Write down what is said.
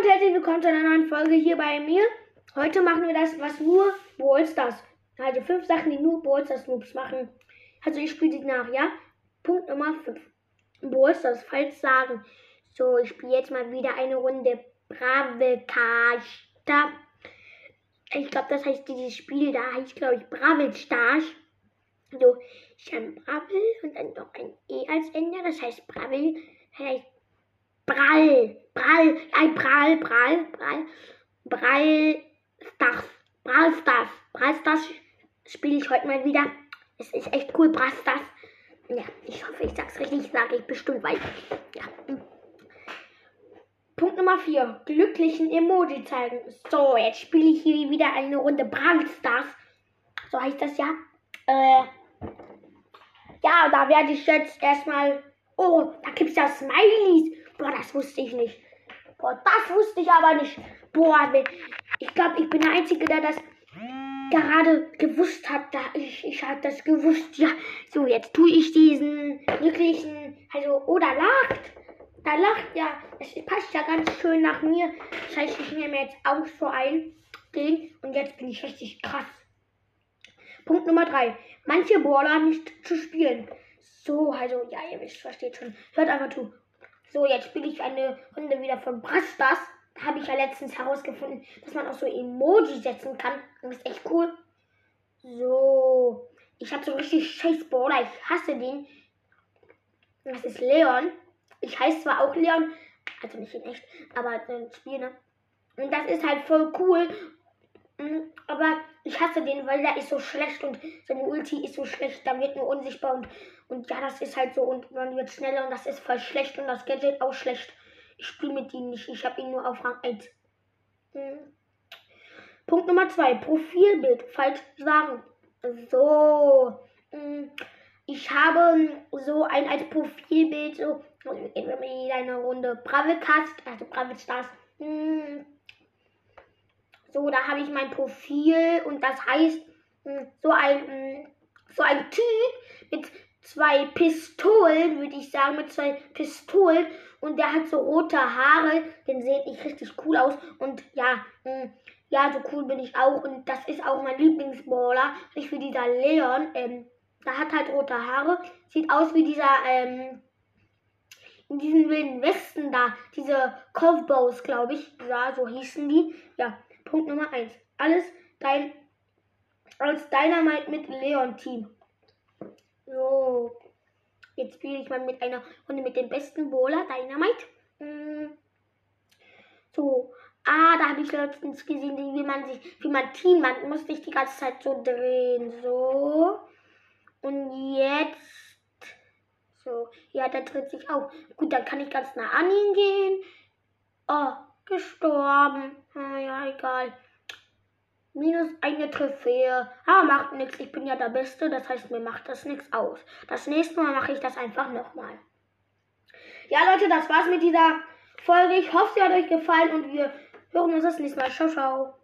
und herzlich willkommen zu einer neuen Folge hier bei mir. Heute machen wir das, was nur Ballstars. Also fünf Sachen, die nur Ballstars Noobs machen. Also ich spiele die nach, ja? Punkt Nummer 5. Ballstars, falls sagen. So, ich spiele jetzt mal wieder eine Runde Bravekasta. Ich glaube, das heißt dieses Spiel, da heißt glaube ich Bravel Stars. So, ich habe Bravel und dann noch ein E als Ende, das heißt Bravel, das heißt Brall, Brall, ein Brall, Brall, Brall, Brall, Stars, Brall Stars, Brall Stars spiele ich heute mal wieder. Es ist echt cool, Brall Stars. Ja, ich hoffe, ich sag's richtig, sage ich bestimmt, weil, ja. Punkt Nummer 4. Glücklichen Emoji zeigen. So, jetzt spiele ich hier wieder eine Runde Brawl Stars. So heißt das ja. Äh, ja, da werde ich jetzt erstmal. Oh, da gibt's ja Smileys. Boah, das wusste ich nicht. Boah, das wusste ich aber nicht. Boah, ich glaube, ich bin der Einzige, der das gerade gewusst hat. Da ich, ich habe das gewusst. Ja, so, jetzt tue ich diesen glücklichen. Also, oder lacht. Da lacht ja. Es passt ja ganz schön nach mir. Das heißt, ich nehme jetzt auch so ein Ding. Und jetzt bin ich richtig krass. Punkt Nummer 3. Manche Baller nicht zu spielen. So, also, ja, ihr wisst, versteht schon. Hört einfach zu. So, jetzt spiele ich eine Runde wieder von Brastas. Habe ich ja letztens herausgefunden, dass man auch so Emoji setzen kann. Das ist echt cool. So. Ich habe so richtig scheiß Baller. Ich hasse den. Das ist Leon. Ich heiße zwar auch Leon, also nicht in echt, aber im Spiel, ne? Und das ist halt voll cool. Mm, aber ich hasse den, weil der ist so schlecht und seine Ulti ist so schlecht. Da wird nur unsichtbar und, und ja, das ist halt so und man wird schneller und das ist voll schlecht und das Gadget auch schlecht. Ich spiele mit ihm nicht. Ich habe ihn nur auf Rang 1. Hm. Punkt Nummer 2. Profilbild. Falsch sagen. So. Hm. Ich habe so ein als Profilbild so. Eine Runde Bravecast, also Brave Stars. Hm so, da habe ich mein Profil und das heißt, hm, so ein, hm, so ein Typ mit zwei Pistolen, würde ich sagen, mit zwei Pistolen. Und der hat so rote Haare, den sehe ich richtig cool aus. Und ja, hm, ja, so cool bin ich auch. Und das ist auch mein Lieblingsballer, nicht für dieser Leon, ähm, der hat halt rote Haare, sieht aus wie dieser, ähm, in diesen wilden Westen da, diese Cowboys, glaube ich, ja, so hießen die, ja, Punkt Nummer 1. Alles dein als Dynamite mit Leon Team. So. Jetzt spiele ich mal mit einer Runde mit dem besten Bowler Dynamite. Hm. So. Ah, da habe ich letztens gesehen, wie man sich, wie man Team, man muss sich die ganze Zeit so drehen. So. Und jetzt. So. Ja, der dreht sich auch. Gut, dann kann ich ganz nah an ihn gehen. Oh, gestorben. Ah, ja, egal. Minus eine Trophäe. Ah, macht nichts. Ich bin ja der Beste. Das heißt, mir macht das nichts aus. Das nächste Mal mache ich das einfach nochmal. Ja, Leute, das war's mit dieser Folge. Ich hoffe, sie hat euch gefallen und wir hören uns das nächste Mal. Ciao, ciao.